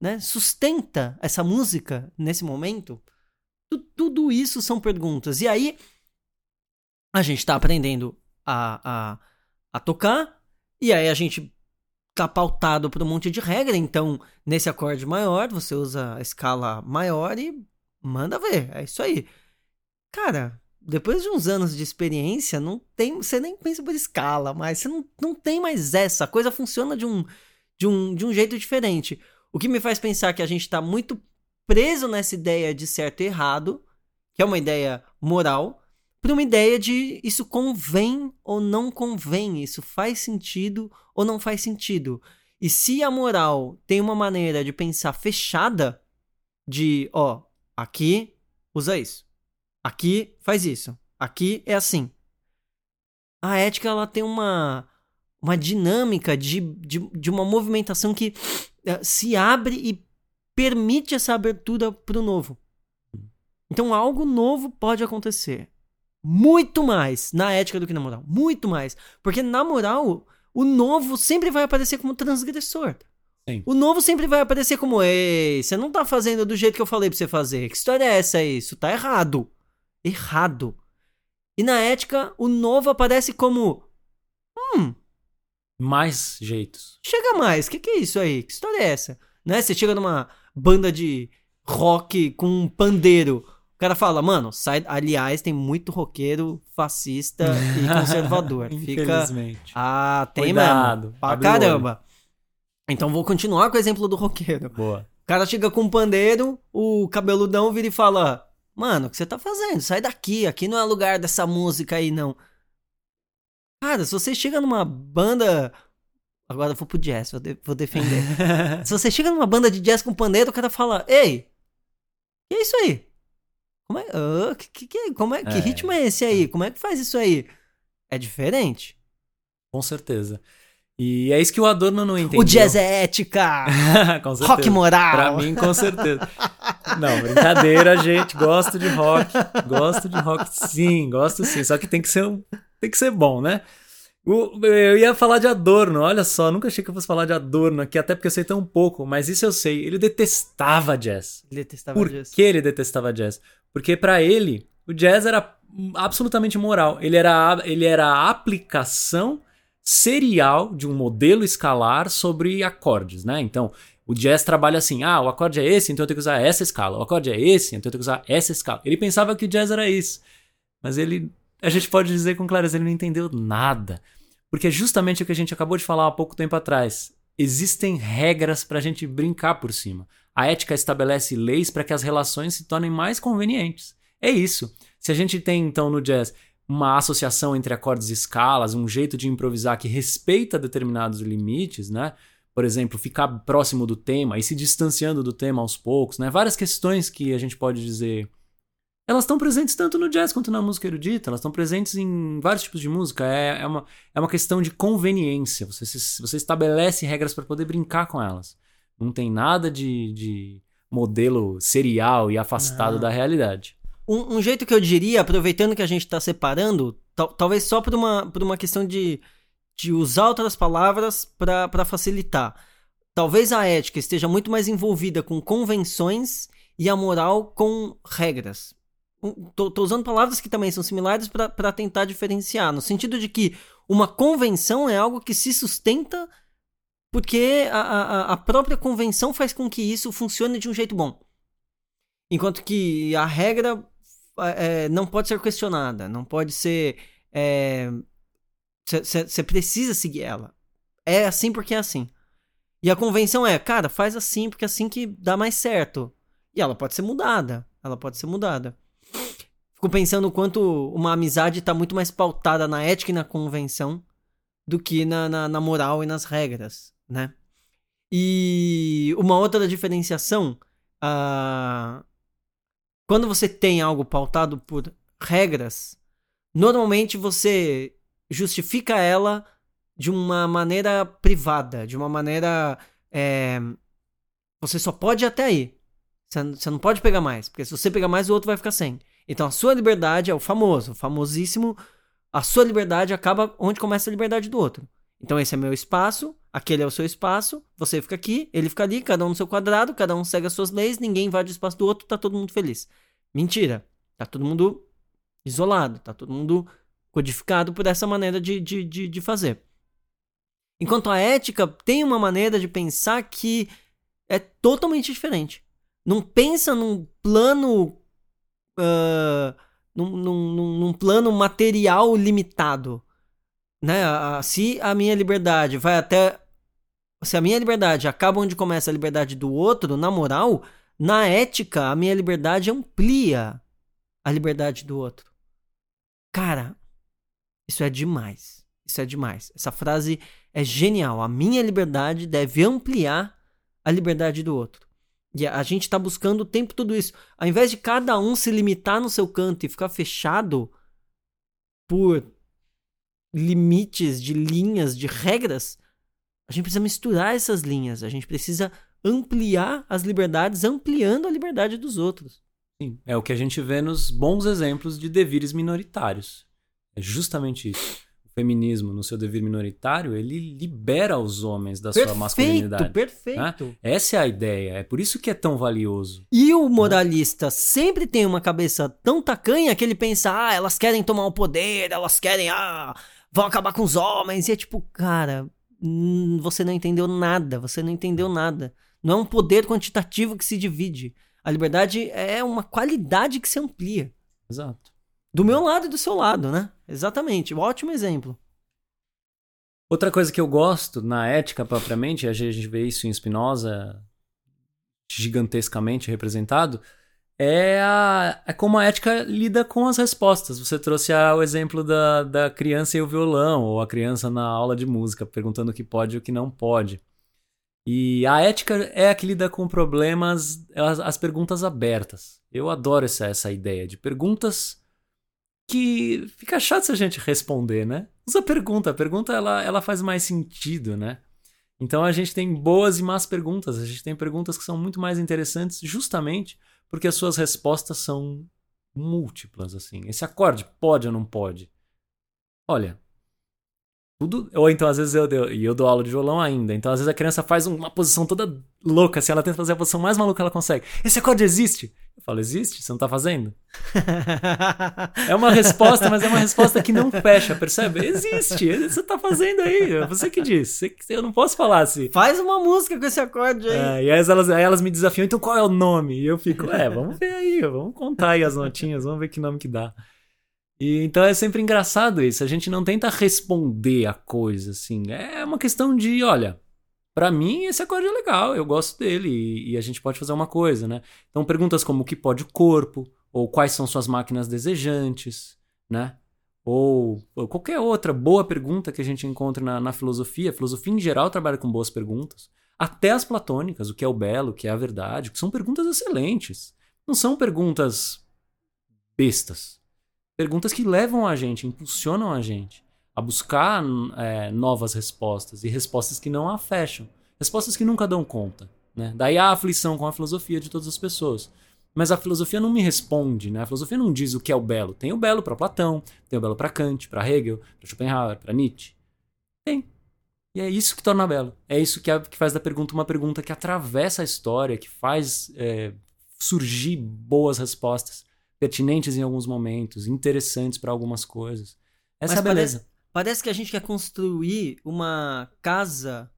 Né? Sustenta essa música nesse momento? Tudo isso são perguntas. E aí, a gente está aprendendo a, a, a tocar. E aí a gente tá pautado por um monte de regra. Então, nesse acorde maior, você usa a escala maior e manda ver, é isso aí. Cara, depois de uns anos de experiência, não tem, você nem pensa por escala, mas você não, não tem mais essa. A coisa funciona de um, de, um, de um jeito diferente. O que me faz pensar que a gente está muito preso nessa ideia de certo e errado, que é uma ideia moral, para uma ideia de isso convém ou não convém, isso faz sentido ou não faz sentido. E se a moral tem uma maneira de pensar fechada, de, ó, Aqui usa isso. Aqui faz isso. Aqui é assim. A ética ela tem uma, uma dinâmica de, de, de uma movimentação que uh, se abre e permite essa abertura para o novo. Então algo novo pode acontecer. Muito mais na ética do que na moral. Muito mais. Porque na moral, o novo sempre vai aparecer como transgressor. Sim. O novo sempre vai aparecer como: Ei, você não tá fazendo do jeito que eu falei pra você fazer. Que história é essa aí? Isso tá errado. Errado. E na ética, o novo aparece como: Hum. Mais jeitos. Chega mais. Que que é isso aí? Que história é essa? Né? Você chega numa banda de rock com um pandeiro. O cara fala, mano, sai. Aliás, tem muito roqueiro fascista e conservador. Fica. Infelizmente. Ah, tem Cuidado. mesmo. Pra caramba. Então vou continuar com o exemplo do roqueiro. Boa. O cara chega com um pandeiro, o cabeludão vira e fala: Mano, o que você tá fazendo? Sai daqui, aqui não é lugar dessa música aí, não. Cara, se você chega numa banda. Agora eu vou pro jazz, vou, de... vou defender. se você chega numa banda de jazz com pandeiro, o cara fala: Ei, que é isso aí? Como é, uh, que, que, como é, é, que ritmo é esse aí? Como é que faz isso aí? É diferente. Com certeza. E é isso que o Adorno não entendeu. O jazz é ética! Rock moral! Pra mim, com certeza. Não, brincadeira, gente. Gosto de rock. Gosto de rock, sim. Gosto sim. Só que tem que ser, um, tem que ser bom, né? eu ia falar de Adorno, olha só, nunca achei que eu fosse falar de Adorno aqui, até porque eu sei tão pouco, mas isso eu sei. Ele detestava jazz. Ele detestava Por jazz. que ele detestava jazz? Porque para ele, o jazz era absolutamente moral. Ele era, ele era a aplicação serial de um modelo escalar sobre acordes, né? Então, O jazz trabalha assim: ah, o acorde é esse, então eu tenho que usar essa escala. O acorde é esse, então eu tenho que usar essa escala. Ele pensava que o jazz era isso. Mas ele, a gente pode dizer com clareza, ele não entendeu nada. Porque é justamente o que a gente acabou de falar há pouco tempo atrás. Existem regras para a gente brincar por cima. A ética estabelece leis para que as relações se tornem mais convenientes. É isso. Se a gente tem, então, no jazz, uma associação entre acordes e escalas, um jeito de improvisar que respeita determinados limites, né? Por exemplo, ficar próximo do tema e se distanciando do tema aos poucos, né? Várias questões que a gente pode dizer. Elas estão presentes tanto no jazz quanto na música erudita, elas estão presentes em vários tipos de música. É, é, uma, é uma questão de conveniência. Você, se, você estabelece regras para poder brincar com elas. Não tem nada de, de modelo serial e afastado Não. da realidade. Um, um, jeito que eu diria, aproveitando que a gente está separando, talvez só por uma, por uma questão de, de usar outras palavras para facilitar. Talvez a ética esteja muito mais envolvida com convenções e a moral com regras. Tô usando palavras que também são similares para tentar diferenciar, no sentido de que uma convenção é algo que se sustenta porque a, a, a própria convenção faz com que isso funcione de um jeito bom. Enquanto que a regra é, não pode ser questionada, não pode ser. Você é, precisa seguir ela. É assim porque é assim. E a convenção é, cara, faz assim porque é assim que dá mais certo. E ela pode ser mudada. Ela pode ser mudada. Fico pensando o quanto uma amizade está muito mais pautada na ética e na convenção do que na, na, na moral e nas regras, né? E uma outra diferenciação, uh, quando você tem algo pautado por regras, normalmente você justifica ela de uma maneira privada, de uma maneira. É, você só pode ir até aí. Você não pode pegar mais, porque se você pegar mais, o outro vai ficar sem. Então a sua liberdade é o famoso, famosíssimo. A sua liberdade acaba onde começa a liberdade do outro. Então esse é meu espaço, aquele é o seu espaço, você fica aqui, ele fica ali, cada um no seu quadrado, cada um segue as suas leis, ninguém invade o espaço do outro, tá todo mundo feliz. Mentira. Tá todo mundo isolado, tá todo mundo codificado por essa maneira de, de, de, de fazer. Enquanto a ética tem uma maneira de pensar que é totalmente diferente. Não pensa num plano. Uh, num, num, num, plano material limitado né? Se a minha liberdade vai até. Se a minha liberdade acaba onde começa a liberdade do outro, na moral, na ética, a minha liberdade amplia a liberdade do outro. Cara, isso é demais. Isso é demais. Essa frase é genial. A minha liberdade deve ampliar a liberdade do outro. E a gente está buscando o tempo todo isso. Ao invés de cada um se limitar no seu canto e ficar fechado por limites, de linhas, de regras, a gente precisa misturar essas linhas, a gente precisa ampliar as liberdades, ampliando a liberdade dos outros. Sim, é o que a gente vê nos bons exemplos de devires minoritários. É justamente isso. O feminismo, no seu devir minoritário, ele libera os homens da perfeito, sua masculinidade. Perfeito, né? Essa é a ideia. É por isso que é tão valioso. E o moralista sempre tem uma cabeça tão tacanha que ele pensa: ah, elas querem tomar o poder, elas querem, ah, vão acabar com os homens. E é tipo, cara, hum, você não entendeu nada, você não entendeu nada. Não é um poder quantitativo que se divide. A liberdade é uma qualidade que se amplia. Exato. Do meu lado e do seu lado, né? Exatamente. Um ótimo exemplo. Outra coisa que eu gosto na ética propriamente, a gente vê isso em Spinoza gigantescamente representado, é, a, é como a ética lida com as respostas. Você trouxe a, o exemplo da, da criança e o violão, ou a criança na aula de música, perguntando o que pode e o que não pode. E a ética é a que lida com problemas, as, as perguntas abertas. Eu adoro essa, essa ideia de perguntas que fica chato se a gente responder, né? Usa pergunta, a pergunta ela, ela faz mais sentido, né? Então a gente tem boas e más perguntas, a gente tem perguntas que são muito mais interessantes justamente porque as suas respostas são múltiplas assim. Esse acorde pode ou não pode? Olha, tudo. Ou então, às vezes, eu, eu, e eu dou aula de violão ainda. Então, às vezes, a criança faz uma posição toda louca, assim, ela tenta fazer a posição mais maluca que ela consegue. Esse acorde existe? Eu falo, existe? Você não tá fazendo? é uma resposta, mas é uma resposta que não fecha, percebe? Existe, você tá fazendo aí. É você que diz. eu não posso falar assim. Faz uma música com esse acorde aí. É, e aí elas, aí elas me desafiam, então qual é o nome? E eu fico, é, vamos ver aí, vamos contar aí as notinhas, vamos ver que nome que dá. E então é sempre engraçado isso. A gente não tenta responder a coisa assim. É uma questão de, olha, para mim esse acorde é legal, eu gosto dele e, e, a gente pode fazer uma coisa, né? Então perguntas como o que pode o corpo ou quais são suas máquinas desejantes, né? Ou, ou qualquer outra boa pergunta que a gente encontre na, na filosofia. A filosofia em geral trabalha com boas perguntas. Até as platônicas, o que é o belo, o que é a verdade, que são perguntas excelentes. Não são perguntas bestas. Perguntas que levam a gente, impulsionam a gente a buscar é, novas respostas e respostas que não a fecham. Respostas que nunca dão conta. Né? Daí a aflição com a filosofia de todas as pessoas. Mas a filosofia não me responde, né? A filosofia não diz o que é o belo. Tem o belo para Platão, tem o belo para Kant, para Hegel, para Schopenhauer, para Nietzsche. Tem. E é isso que torna belo. É isso que, que faz da pergunta uma pergunta que atravessa a história, que faz é, surgir boas respostas pertinentes em alguns momentos, interessantes para algumas coisas. Essa Mas é a beleza. Parece, parece que a gente quer construir uma casa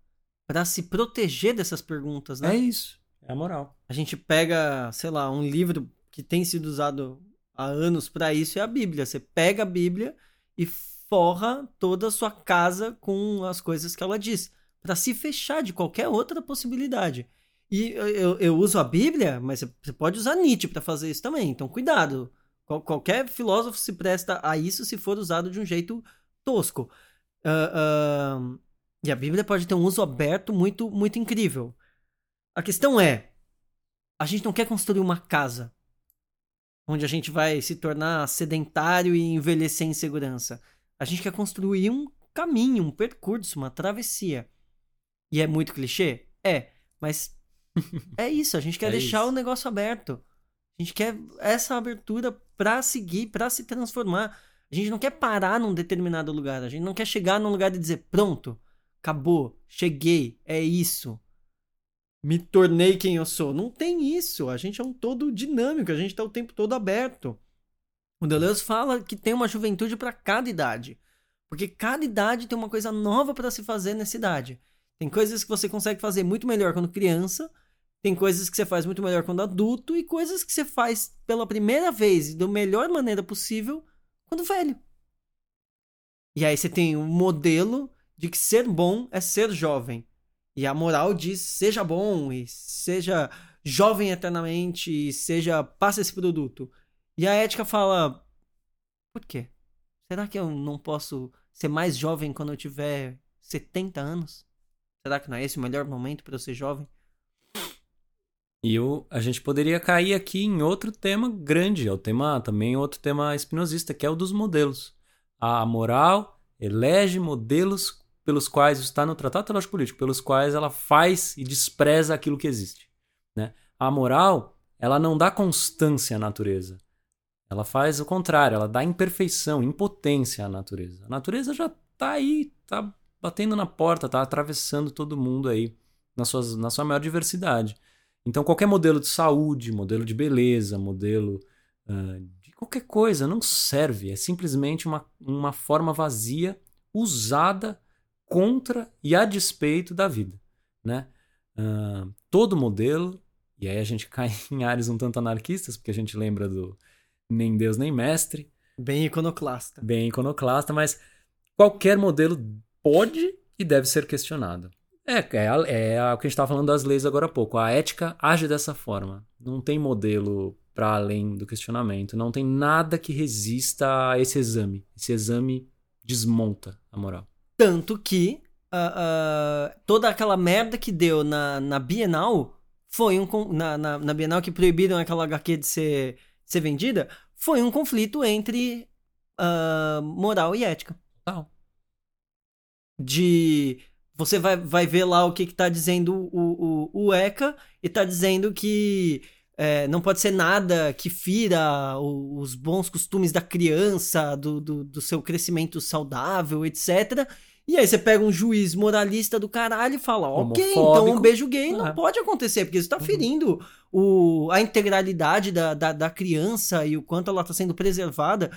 para se proteger dessas perguntas, né? É isso. É a moral. A gente pega, sei lá, um livro que tem sido usado há anos para isso é a Bíblia. Você pega a Bíblia e forra toda a sua casa com as coisas que ela diz, para se fechar de qualquer outra possibilidade. E eu, eu uso a Bíblia, mas você pode usar Nietzsche para fazer isso também. Então, cuidado. Qual, qualquer filósofo se presta a isso se for usado de um jeito tosco. Uh, uh, e a Bíblia pode ter um uso aberto muito, muito incrível. A questão é: a gente não quer construir uma casa onde a gente vai se tornar sedentário e envelhecer em segurança. A gente quer construir um caminho, um percurso, uma travessia. E é muito clichê? É, mas é isso, a gente quer é deixar isso. o negócio aberto. A gente quer essa abertura para seguir, para se transformar. A gente não quer parar num determinado lugar. A gente não quer chegar num lugar e dizer: pronto, acabou, cheguei, é isso. Me tornei quem eu sou. Não tem isso. A gente é um todo dinâmico, a gente está o tempo todo aberto. O Deleuze fala que tem uma juventude para cada idade. Porque cada idade tem uma coisa nova para se fazer nessa idade. Tem coisas que você consegue fazer muito melhor quando criança, tem coisas que você faz muito melhor quando adulto e coisas que você faz pela primeira vez e da melhor maneira possível quando velho. E aí você tem um modelo de que ser bom é ser jovem. E a moral diz: seja bom e seja jovem eternamente e seja passa esse produto. E a ética fala: por quê? Será que eu não posso ser mais jovem quando eu tiver 70 anos? Será que não é esse o melhor momento para eu ser jovem? E o, a gente poderia cair aqui em outro tema grande, é o tema também outro tema espinosista, que é o dos modelos. A moral elege modelos pelos quais está no Tratado Teológico Político, pelos quais ela faz e despreza aquilo que existe. Né? A moral, ela não dá constância à natureza. Ela faz o contrário, ela dá imperfeição, impotência à natureza. A natureza já está aí, está batendo na porta, está atravessando todo mundo aí na, suas, na sua maior diversidade. Então, qualquer modelo de saúde, modelo de beleza, modelo uh, de qualquer coisa não serve. É simplesmente uma, uma forma vazia usada contra e a despeito da vida. Né? Uh, todo modelo, e aí a gente cai em áreas um tanto anarquistas, porque a gente lembra do nem Deus nem mestre. Bem iconoclasta. Bem iconoclasta, mas qualquer modelo pode e deve ser questionado. É, é, é o que a gente estava falando das leis agora há pouco. A ética age dessa forma. Não tem modelo para além do questionamento. Não tem nada que resista a esse exame. Esse exame desmonta a moral. Tanto que uh, uh, toda aquela merda que deu na, na Bienal foi um. Na, na, na, Bienal que proibiram aquela HQ de ser, ser vendida, foi um conflito entre uh, moral e ética. Não. De você vai, vai ver lá o que, está dizendo o, o, o ECA e está dizendo que é, não pode ser nada que fira os bons costumes da criança, do, do, do seu crescimento saudável, etc. E aí você pega um juiz moralista do caralho e fala, ok, então um beijo gay não É. pode acontecer, porque isso tá ferindo o, a integralidade da, da, da criança e o quanto ela tá sendo preservada.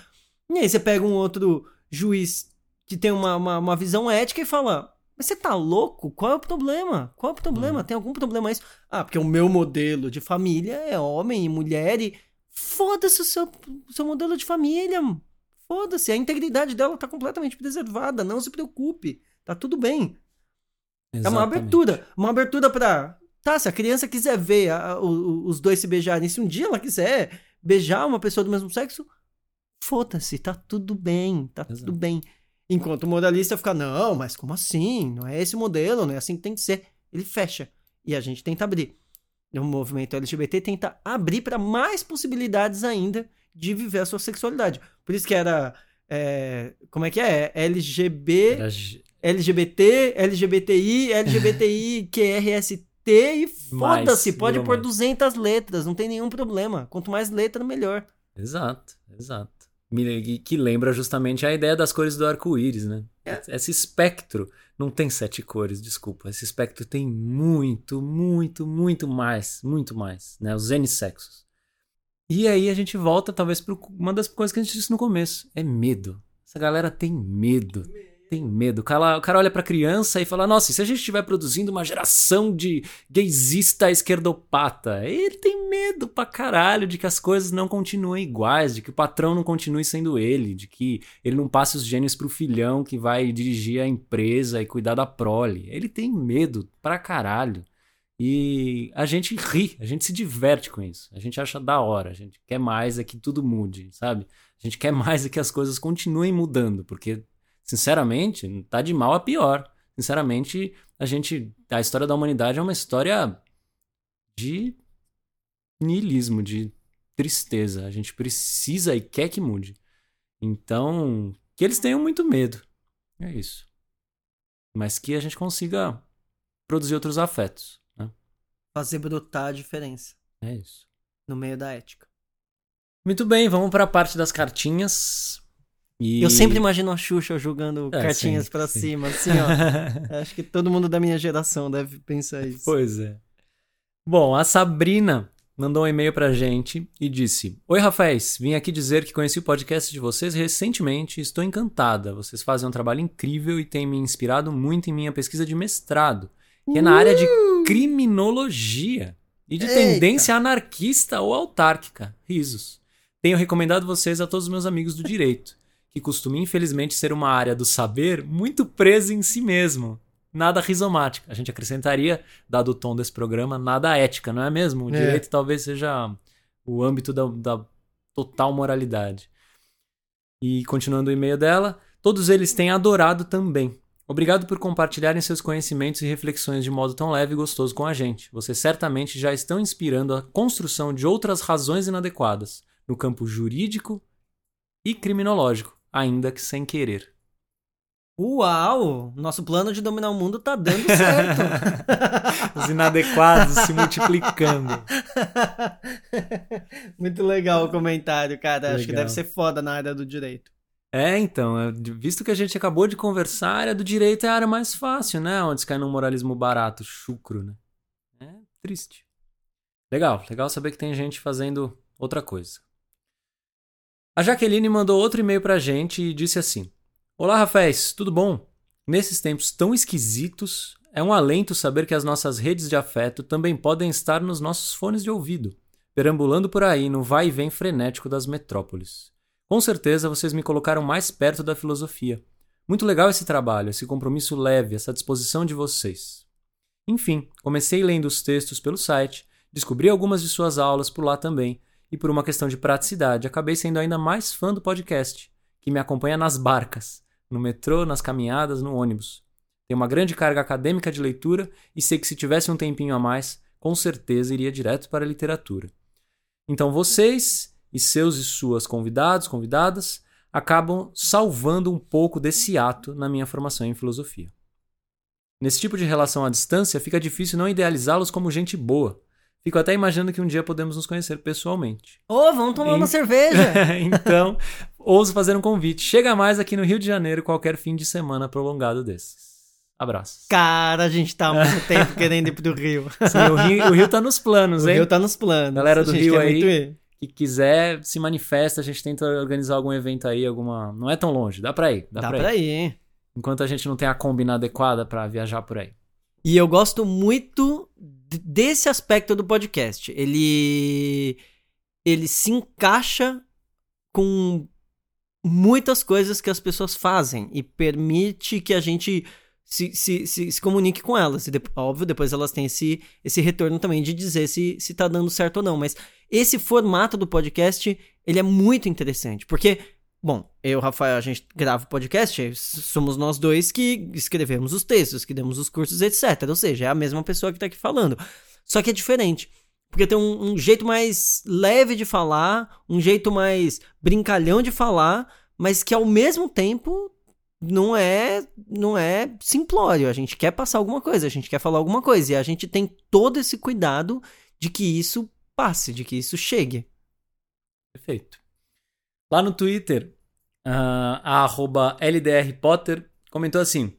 E aí você pega um outro juiz que tem uma, uma, uma visão ética e fala, mas você tá louco? Qual é o problema? Qual é o problema? Tem algum problema isso? Ah, porque o meu modelo de família é homem e mulher e... Foda-se o seu, seu modelo de família. Foda-se, a integridade dela tá completamente preservada. Não se preocupe. Tá tudo bem. É uma Exatamente. abertura. Uma abertura pra. Tá, se a criança quiser ver a- a- os dois se beijarem, se um dia ela quiser beijar uma pessoa do mesmo sexo, foda-se, tá tudo bem, tá Exato. tudo bem. Enquanto o moralista fica, não, mas como assim? Não é esse modelo, não é assim que tem que ser. Ele fecha. E a gente tenta abrir. O movimento LGBT tenta abrir para mais possibilidades ainda de viver a sua sexualidade. Por isso que era. é, como é que é? LGB. Era LGBT, LGBTI, LGBTI, QRST e foda-se, pode pôr mais. 200 letras, não tem nenhum problema. Quanto mais letra, melhor. Exato, exato. Que lembra justamente a ideia das cores do arco-íris, né? É. Esse espectro não tem sete cores, desculpa. Esse espectro tem muito, muito, muito mais, muito mais, né? Os N sexos. E aí a gente volta, talvez, para uma das coisas que a gente disse no começo: é medo. Essa galera tem medo. Tem medo. O cara, o cara olha pra criança e fala: Nossa, e se a gente estiver produzindo uma geração de gaysista esquerdopata? Ele tem medo pra caralho de que as coisas não continuem iguais, de que o patrão não continue sendo ele, de que ele não passe os gênios pro filhão que vai dirigir a empresa e cuidar da prole. Ele tem medo pra caralho. E a gente ri, a gente se diverte com isso. A gente acha da hora, a gente quer mais é que tudo mude, sabe? A gente quer mais é que as coisas continuem mudando, porque, sinceramente, tá de mal a pior. Sinceramente, a gente. A história da humanidade é uma história de niilismo, de tristeza. A gente precisa e quer que mude. Então, que eles tenham muito medo. É isso. Mas que a gente consiga produzir outros afetos. Né? Fazer brotar a diferença É isso. no meio da ética. Muito bem, vamos para a parte das cartinhas. E... Eu sempre imagino a Xuxa jogando É, cartinhas sim, pra sim. cima, assim, ó. Acho que todo mundo da minha geração deve pensar isso. Pois é. Bom, a Sabrina mandou um e-mail pra gente e disse: Oi, Rafaéis, vim aqui dizer que conheci o podcast de vocês recentemente e estou encantada. Vocês fazem um trabalho incrível e têm me inspirado muito em minha pesquisa de mestrado, que é na área de criminologia e de Uh! Eita. tendência anarquista ou autárquica. Risos. Tenho recomendado vocês a todos os meus amigos do direito, que costuma infelizmente ser uma área do saber muito presa em si mesmo. Nada rizomática. A gente acrescentaria, dado o tom desse programa, nada ética, não é mesmo? O É. direito talvez seja o âmbito da, da total moralidade. E continuando o e-mail dela, todos eles têm adorado também. Obrigado por compartilharem seus conhecimentos e reflexões de modo tão leve e gostoso com a gente. Vocês certamente já estão inspirando a construção de outras razões inadequadas no campo jurídico e criminológico, ainda que sem querer. Uau! Nosso plano de dominar o mundo tá dando certo. Os inadequados se multiplicando. Muito legal o comentário, cara. Acho que Legal. deve ser foda na área do direito. É, então, é, visto que a gente acabou de conversar, a área do direito é a área mais fácil, né? Onde se cai num moralismo barato, chucro, né? É triste. Legal, legal saber que tem gente fazendo outra coisa. A Jaqueline mandou outro e-mail pra gente e disse assim: Olá, Raféis, tudo bom? Nesses tempos tão esquisitos, é um alento saber que as nossas redes de afeto também podem estar nos nossos fones de ouvido, perambulando por aí no vai e vem frenético das metrópoles. Com certeza vocês me colocaram mais perto da filosofia. Muito legal esse trabalho, esse compromisso leve, essa disposição de vocês. Enfim, comecei lendo os textos pelo site, descobri algumas de suas aulas por lá também, e por uma questão de praticidade, acabei sendo ainda mais fã do podcast, que me acompanha nas barcas, no metrô, nas caminhadas, no ônibus. Tem uma grande carga acadêmica de leitura e sei que se tivesse um tempinho a mais, com certeza iria direto para a literatura. Então vocês e seus e suas convidados, convidadas, acabam salvando um pouco desse ato na minha formação em filosofia. Nesse tipo de relação à distância, fica difícil não idealizá-los como gente boa. Fico até imaginando que um dia podemos nos conhecer pessoalmente. Ô, vamos tomar uma cerveja! então, ouso fazer um convite. Chega mais aqui no Rio de Janeiro qualquer fim de semana prolongado desses. Abraços. Cara, a gente tá há muito tempo querendo ir pro Rio. Sim, o Rio, o Rio tá nos planos, O hein? Rio tá nos planos. Galera do Rio aí. Que quiser, se manifesta. A gente tenta organizar algum evento aí, alguma. Não é tão longe, dá pra ir. Dá, Dá pra, pra ir. ir, hein? Enquanto a gente não tem a combina adequada pra viajar por aí. E eu gosto muito desse aspecto do podcast. Ele ele se encaixa com muitas coisas que as pessoas fazem e permite que a gente se, se, se, se comunique com elas. E óbvio, depois elas têm esse, esse retorno também de dizer se, se tá dando certo ou não. Mas esse formato do podcast, ele é muito interessante. Porque, bom, eu Rafael, a gente grava o podcast, somos nós dois que escrevemos os textos, que demos os cursos, etc. Ou seja, é a mesma pessoa que tá aqui falando. Só que é diferente. Porque tem um, um jeito mais leve de falar, um jeito mais brincalhão de falar, mas que ao mesmo tempo não é não é simplório. A gente quer passar alguma coisa, a gente quer falar alguma coisa. E a gente tem todo esse cuidado de que isso passe, de que isso chegue. Perfeito. Lá no Twitter, ah, a LDRPotter comentou assim: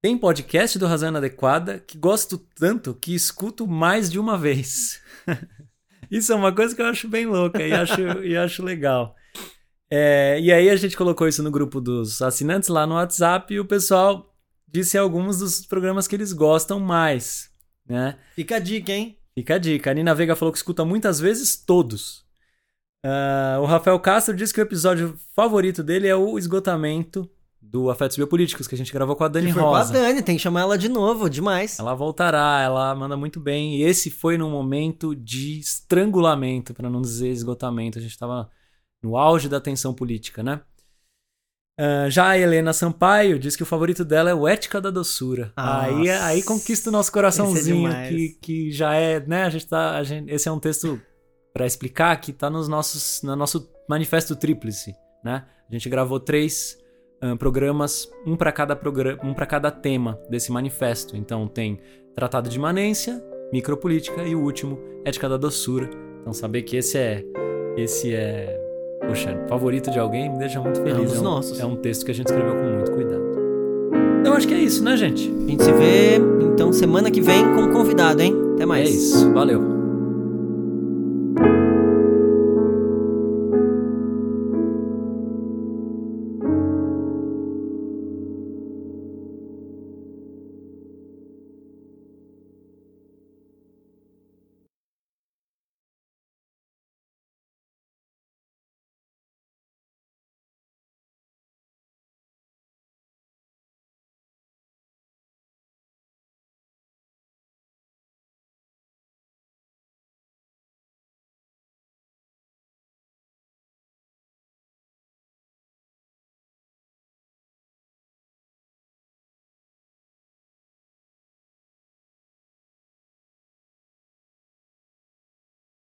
Tem podcast do Razão Inadequada que gosto tanto que escuto mais de uma vez. isso é uma coisa que eu acho bem louca e acho, e acho legal. É, e aí a gente colocou isso no grupo dos assinantes lá no WhatsApp e o pessoal disse alguns dos programas que eles gostam mais, né? Fica a dica, hein? Fica a dica. A Nina Veiga falou que escuta muitas vezes todos. Ah, o Rafael Castro disse que o episódio favorito dele é o esgotamento do Afetos Biopolíticos, que a gente gravou com a Dani Que foi Rosa. com a Dani, tem que chamar ela de novo, demais. Ela voltará, ela manda muito bem. E esse foi num momento de estrangulamento, para não dizer esgotamento. A gente estava no auge da tensão política, né? Ah, já a Helena Sampaio diz que o favorito dela é o Ética da Doçura. Aí, Nossa. aí conquista o nosso coraçãozinho, é que, que já é, né? A gente tá. a gente- esse é um texto para explicar que tá nos nossos, no nosso manifesto tríplice, né? A gente gravou três programas, um para cada programa, um para cada tema desse manifesto. Então tem Tratado de Imanência, Micropolítica e o último, Ética da Doçura. Então saber que esse é esse é, poxa, favorito de alguém me deixa muito feliz. dos nossos. é um texto que a gente escreveu com muito cuidado. Então acho que é isso, né, gente? A gente se vê, então, semana que vem com um convidado, hein? Até mais. É isso. Valeu.